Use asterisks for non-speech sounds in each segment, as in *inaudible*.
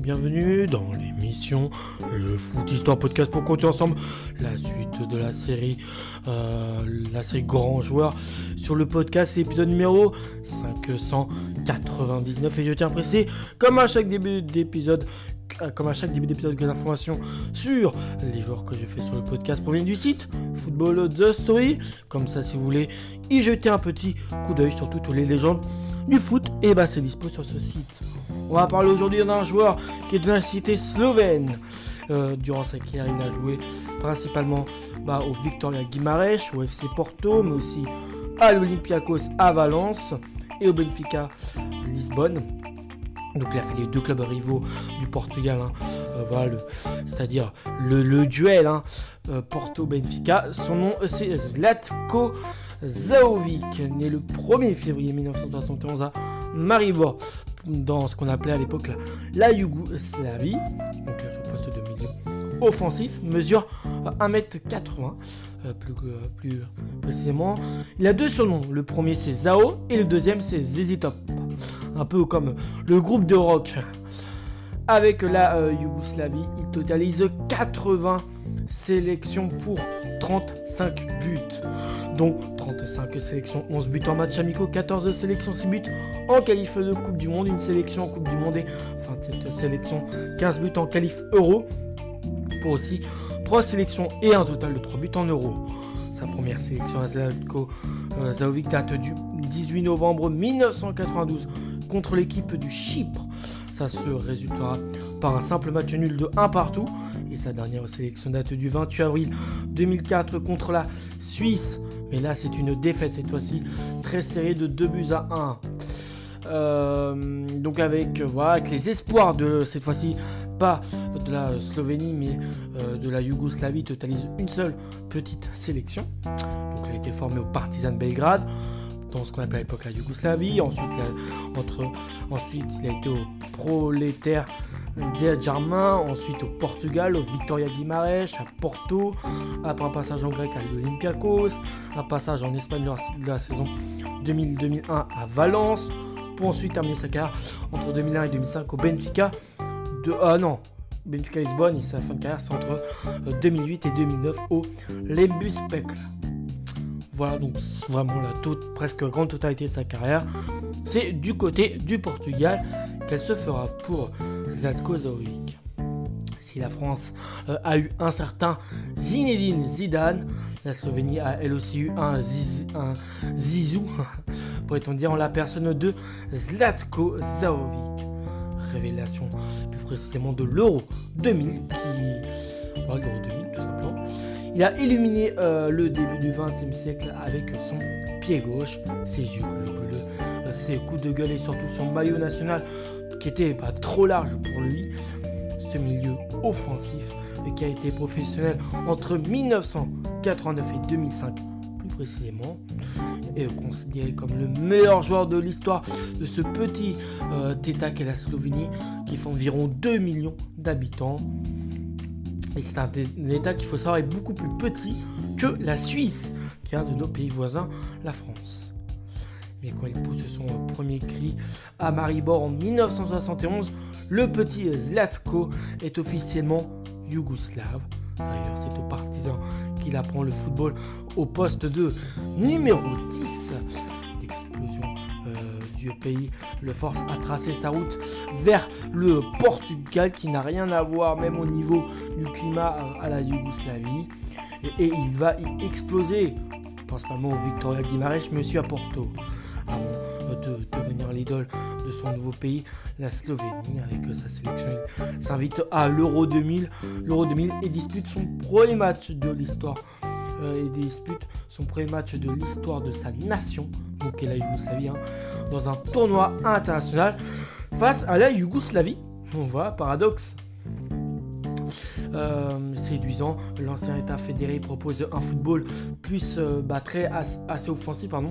bienvenue dans l'émission Le Foot Histoire Podcast pour continuer ensemble la suite de la série, euh, la série Grand Joueur sur le podcast, épisode numéro 599 et je tiens à préciser, comme à chaque début d'épisode, euh, comme à chaque début d'épisode, que l'information sur les joueurs que je fais sur le podcast proviennent du site Football The Story. Comme ça, si vous voulez y jeter un petit coup d'œil sur toutes les légendes du foot, et bah c'est dispo sur ce site. On va parler aujourd'hui d'un joueur qui est de la cité slovène. Euh, durant sa carrière, il a joué principalement bah, au Victoria Guimarães, au FC Porto, mais aussi à l'Olympiakos à Valence et au Benfica Lisbonne. Donc il a fait les deux clubs rivaux du Portugal, hein. euh, c'est-à-dire le, duel hein, euh, Porto-Benfica. Son nom c'est Zlatko Zaovic, né le 1er février 1971 à Maribor dans ce qu'on appelait à l'époque la, Yougoslavie, donc là, je poste de milieu offensif, mesure 1m80, euh, plus, euh, plus précisément. Il a deux surnoms, le premier c'est Zao et le deuxième c'est Zezitop, un peu comme le groupe de rock. Avec la euh, Yougoslavie, il totalise 80 sélections pour 35 buts dont 35 sélections, 11 buts en match amicaux, 14 sélections, 6 buts en qualif de Coupe du Monde, une sélection en Coupe du Monde et enfin cette sélection 15 buts en qualif euro pour aussi 3 sélections et un total de 3 buts en euro. Sa première sélection à Zlatko euh, Zaovic date du 18 novembre 1992 contre l'équipe du Chypre. Ça se résultera par un simple match nul de 1 partout. Et sa dernière sélection date du 28 avril 2004 contre la Suisse. Mais là, c'est une défaite cette fois-ci, très serrée de 2 buts à 1. Euh, donc avec, voilà, avec les espoirs de cette fois-ci, pas de la Slovénie, mais euh, de la Yougoslavie, totalise une seule petite sélection. Donc il a été formé au Partizan Belgrade ce qu'on appelait à l'époque la Yougoslavie. Ensuite, entre, ensuite, il a été au Prolétaire Germain, ensuite au Portugal, au Victoria Guimarães, à Porto, après un passage en grec à l'Olympiakos, un passage en Espagne de la saison 2000-2001 à Valence, pour ensuite terminer sa carrière entre 2001 et 2005 au Benfica. De, ah non, Benfica Lisbonne et sa fin de carrière c'est entre 2008 euh, et 2009 au Lembus Spectre. Voilà donc vraiment la toute, presque grande totalité de sa carrière. C'est du côté du Portugal qu'elle se fera pour Zlatko Zaovic. Si la France euh, a eu un certain Zinedine Zidane, la Slovénie a elle aussi eu un, Zizou, *laughs* pourrait-on dire, en la personne de Zlatko Zaovic. Révélation plus précisément de l'Euro 2000 qui... l'Euro 2000 tout simplement il a illuminé euh, le début du XXe siècle avec son pied gauche, ses yeux bleus, euh, ses coups de gueule et surtout son maillot national qui était pas trop large pour lui. Ce milieu offensif qui a été professionnel entre 1989 et 2005 plus précisément est considéré comme le meilleur joueur de l'histoire de ce petit euh, État qu'est la Slovénie qui fait environ 2 millions d'habitants. Et c'est un, État qu'il faut savoir est beaucoup plus petit que la Suisse, qui est un de nos pays voisins, la France. Mais quand il pousse son premier cri à Maribor en 1971, le petit Zlatko est officiellement yougoslave. D'ailleurs, c'est au partisan qu'il apprend le football au poste de numéro 10. Pays le force à tracer sa route vers le Portugal qui n'a rien à voir même au niveau du climat à la Yougoslavie. Et, il va y exploser, principalement au Victoria Guimarães, aussi à Porto, avant de devenir l'idole de son nouveau pays, la Slovénie, avec sa sélection. S'invite à l'Euro 2000, l'Euro 2000 et dispute son premier match de l'histoire euh, et dispute son premier match de l'histoire de sa nation, la Yougoslavie, hein, dans un tournoi international face à la Yougoslavie. On voit, paradoxe. Euh, séduisant, l'ancien État fédéré propose un football plus euh, bah, très assez offensif, pardon,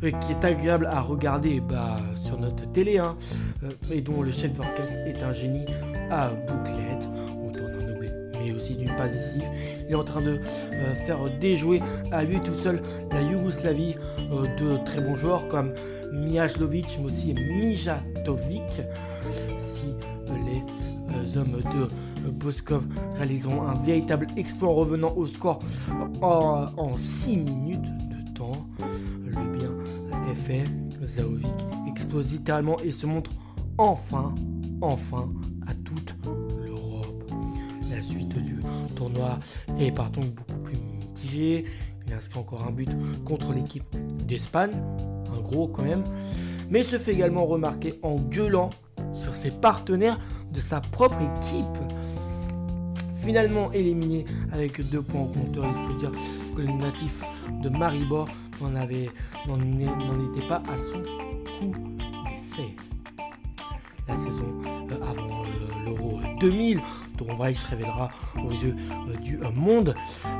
qui est agréable à regarder bah, sur notre télé, hein, et dont le chef d'orchestre est un génie à bouclette, autant d'un doublé, mais aussi d'une passe. Est en train de faire déjouer à lui tout seul la Yougoslavie de très bons joueurs comme Mijalovic, mais aussi Mijatovic. Si les hommes de Boskov réaliseront un véritable exploit en revenant au score en 6 minutes de temps, le bien est fait. Zaovic explose littéralement et se montre enfin, enfin tournoi est beaucoup plus mitigée. Il inscrit encore un but contre l'équipe d'Espagne, un gros quand même, mais se fait également remarquer en gueulant sur ses partenaires de sa propre équipe. Finalement éliminé avec deux points en compteur, il faut dire que le natif de Maribor n'en était pas à son coup d'essai. La saison euh, avant l'Euro 2000, dont il se révélera aux yeux euh, du monde.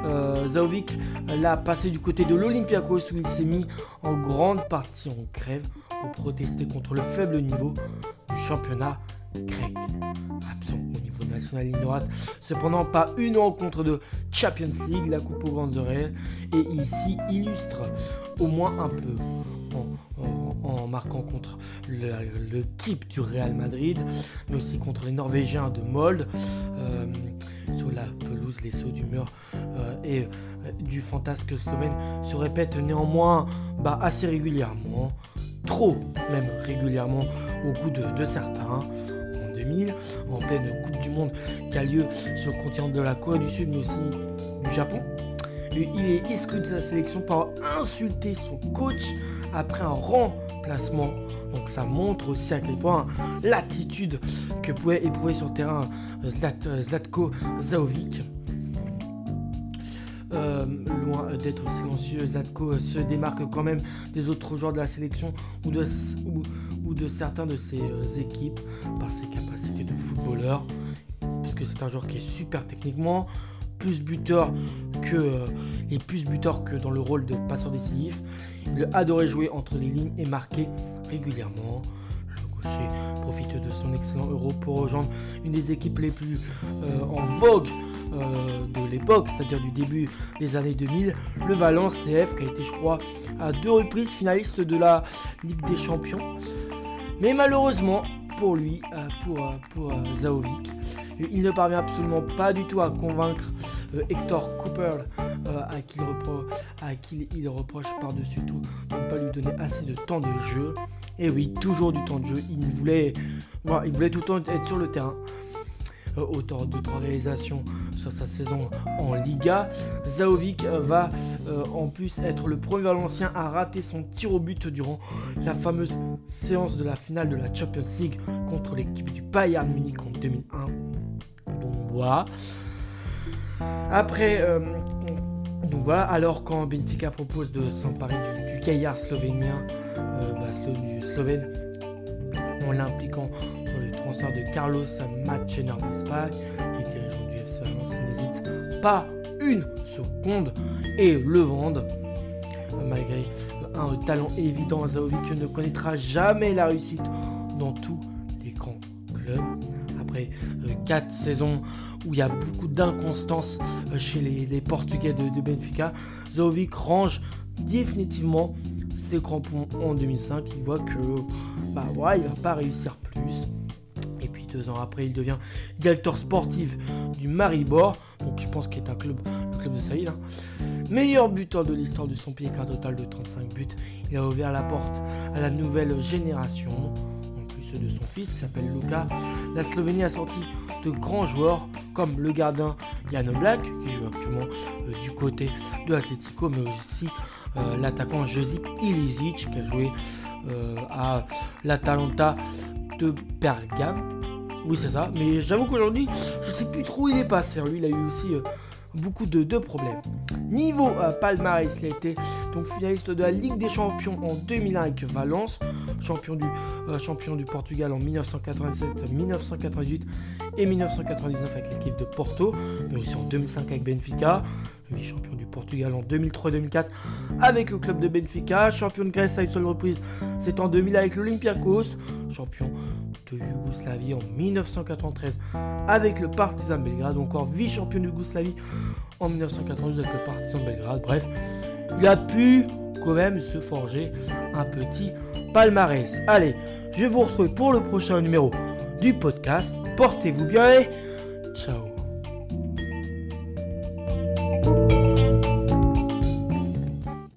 Euh, Zaovic l'a passé du côté de l'Olympiakos où il s'est mis en grande partie en grève pour protester contre le faible niveau du championnat grec. Absent au niveau national, il n'aura cependant pas une rencontre de Champions League, la Coupe aux grandes oreilles, et il s'y illustre au moins un peu marquant contre l'équipe du Real Madrid, mais aussi contre les Norvégiens de Molde. Euh, sur la pelouse, les sauts d'humeur euh, et euh, du fantasque slovène se répètent néanmoins bah, assez régulièrement, trop même régulièrement au goût de, certains. En 2000, en pleine Coupe du Monde qui a lieu sur le continent de la Corée du Sud, mais aussi du Japon. Il est exclu de sa sélection par insulter son coach après un Donc ça montre aussi à quel point l'attitude que pouvait éprouver sur terrain Zlatko Zaovic. Euh, loin d'être silencieux, Zlatko se démarque quand même des autres joueurs de la sélection ou de, ou, de certains de ses euh, équipes par ses capacités de footballeur, puisque c'est un joueur qui est super techniquement, plus buteur que euh, plus buteur que dans le rôle de passeur décisif. Il adorait jouer entre les lignes et marquer régulièrement. Le gaucher profite de son excellent euro pour rejoindre une des équipes les plus euh, en vogue euh, de l'époque, c'est-à-dire du début des années 2000, le Valence CF qui a été je crois à deux reprises finaliste de la Ligue des Champions. Mais malheureusement, pour lui, euh, pour, pour euh, Zaovic. Il ne parvient absolument pas du tout à convaincre Hector Cooper, à, qui il à qui il reproche par-dessus tout de ne pas lui donner assez de temps de jeu. Et oui, toujours du temps de jeu. Il voulait, voilà, il voulait tout le temps être sur le terrain. Euh, auteur de trois réalisations sur sa saison en Liga. Zaovic euh, va euh, en plus être le premier Valencien à rater son tir au but durant la fameuse séance de la finale de la Champions League contre l'équipe du Bayern Munich en 2001. Après, donc voilà, alors quand Benfica propose de s'emparer du, du, gaillard slovénien, bah, du slovène, en l'impliquant de Carlos Machena en Espagne, les dirigeants du FC Valence n'hésitent pas une seconde et le vendent. Malgré un talent évident, Zaovic ne connaîtra jamais la réussite dans tous les grands clubs. Après 4 euh, saisons où il y a beaucoup d'inconstance euh, chez les, Portugais de, Benfica, Zaovic range définitivement ses crampons en 2005. Il voit que bah ouais, il va pas réussir plus. Deux ans après, il devient directeur sportif du Maribor, donc je pense qu'il est un club, club de Saïd. Hein. Meilleur buteur de l'histoire de son pays avec un total de 35 buts. Il a ouvert la porte à la nouvelle génération, de son fils qui s'appelle Luka. La Slovénie a sorti de grands joueurs comme le gardien Jan Black, qui joue actuellement euh, du côté de l'Atletico, mais aussi euh, l'attaquant Josip Ilizic, qui a joué euh, à l'Atalanta de Bergame. Oui, c'est ça. Mais j'avoue qu'aujourd'hui, je sais plus trop où il est passé. Lui, il a eu aussi beaucoup de, problèmes. Niveau euh, palmarès, il a été donc finaliste de la Ligue des Champions en 2001 avec Valence, champion du, euh, champion Portugal en 1987, 1998 et 1999 avec l'équipe de Porto, mais aussi en 2005 avec Benfica, vice-champion du Portugal en 2003-2004 avec le club de Benfica, champion de Grèce à une seule reprise, c'est en 2000 avec l'Olympiakos, champion de Yougoslavie en 1993 avec le Partizan Belgrade, encore vice-champion de Yougoslavie en 1992 avec le Partizan Belgrade. Bref, il a pu quand même se forger un petit palmarès. Allez, je vous retrouve pour le prochain numéro du podcast. Portez-vous bien et ciao